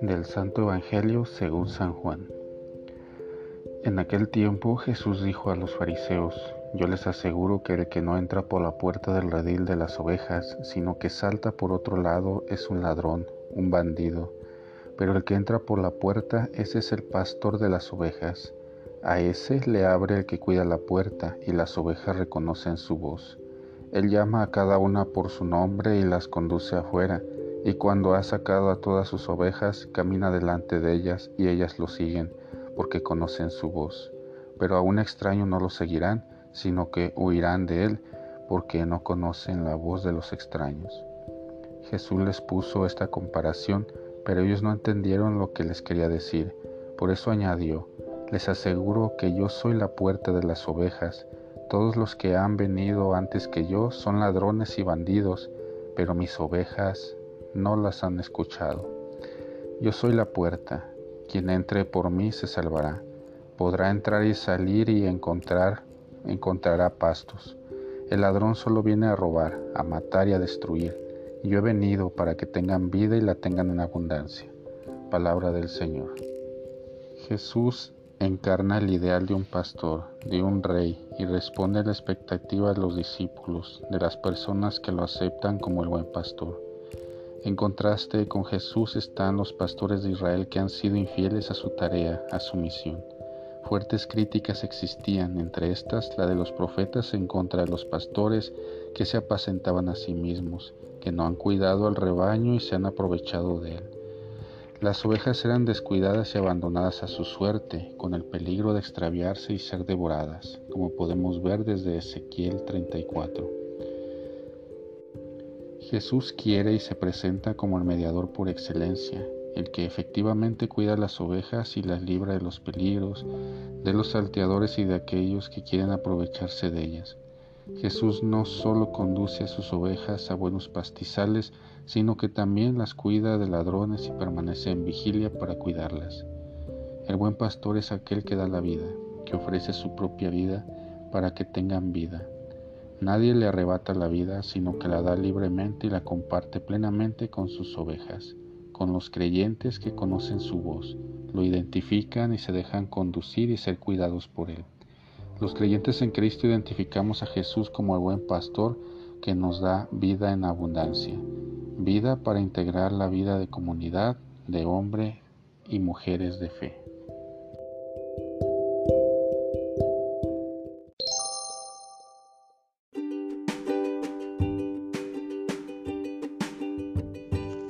Del Santo Evangelio según San Juan. En aquel tiempo Jesús dijo a los fariseos, Yo les aseguro que el que no entra por la puerta del redil de las ovejas, sino que salta por otro lado, es un ladrón, un bandido. Pero el que entra por la puerta, ese es el pastor de las ovejas. A ese le abre el que cuida la puerta, y las ovejas reconocen su voz. Él llama a cada una por su nombre y las conduce afuera y cuando ha sacado a todas sus ovejas, camina delante de ellas y ellas lo siguen, porque conocen su voz. Pero a un extraño no lo seguirán, sino que huirán de él, porque no conocen la voz de los extraños. Jesús les puso esta comparación, pero ellos no entendieron lo que les quería decir. Por eso añadió, les aseguro que yo soy la puerta de las ovejas. Todos los que han venido antes que yo son ladrones y bandidos, pero mis ovejas no las han escuchado. Yo soy la puerta, quien entre por mí se salvará. Podrá entrar y salir y encontrar, encontrará pastos. El ladrón solo viene a robar, a matar y a destruir. Yo he venido para que tengan vida y la tengan en abundancia. Palabra del Señor. Jesús encarna el ideal de un pastor, de un rey, y responde a la expectativa de los discípulos, de las personas que lo aceptan como el buen pastor. En contraste con Jesús están los pastores de Israel que han sido infieles a su tarea, a su misión. Fuertes críticas existían, entre estas la de los profetas en contra de los pastores que se apacentaban a sí mismos, que no han cuidado al rebaño y se han aprovechado de él. Las ovejas eran descuidadas y abandonadas a su suerte, con el peligro de extraviarse y ser devoradas, como podemos ver desde Ezequiel 34. Jesús quiere y se presenta como el mediador por excelencia, el que efectivamente cuida las ovejas y las libra de los peligros, de los salteadores y de aquellos que quieren aprovecharse de ellas. Jesús no solo conduce a sus ovejas a buenos pastizales, sino que también las cuida de ladrones y permanece en vigilia para cuidarlas. El buen pastor es aquel que da la vida, que ofrece su propia vida para que tengan vida. Nadie le arrebata la vida, sino que la da libremente y la comparte plenamente con sus ovejas, con los creyentes que conocen su voz, lo identifican y se dejan conducir y ser cuidados por él. Los creyentes en Cristo identificamos a Jesús como el buen pastor que nos da vida en abundancia, vida para integrar la vida de comunidad, de hombre y mujeres de fe.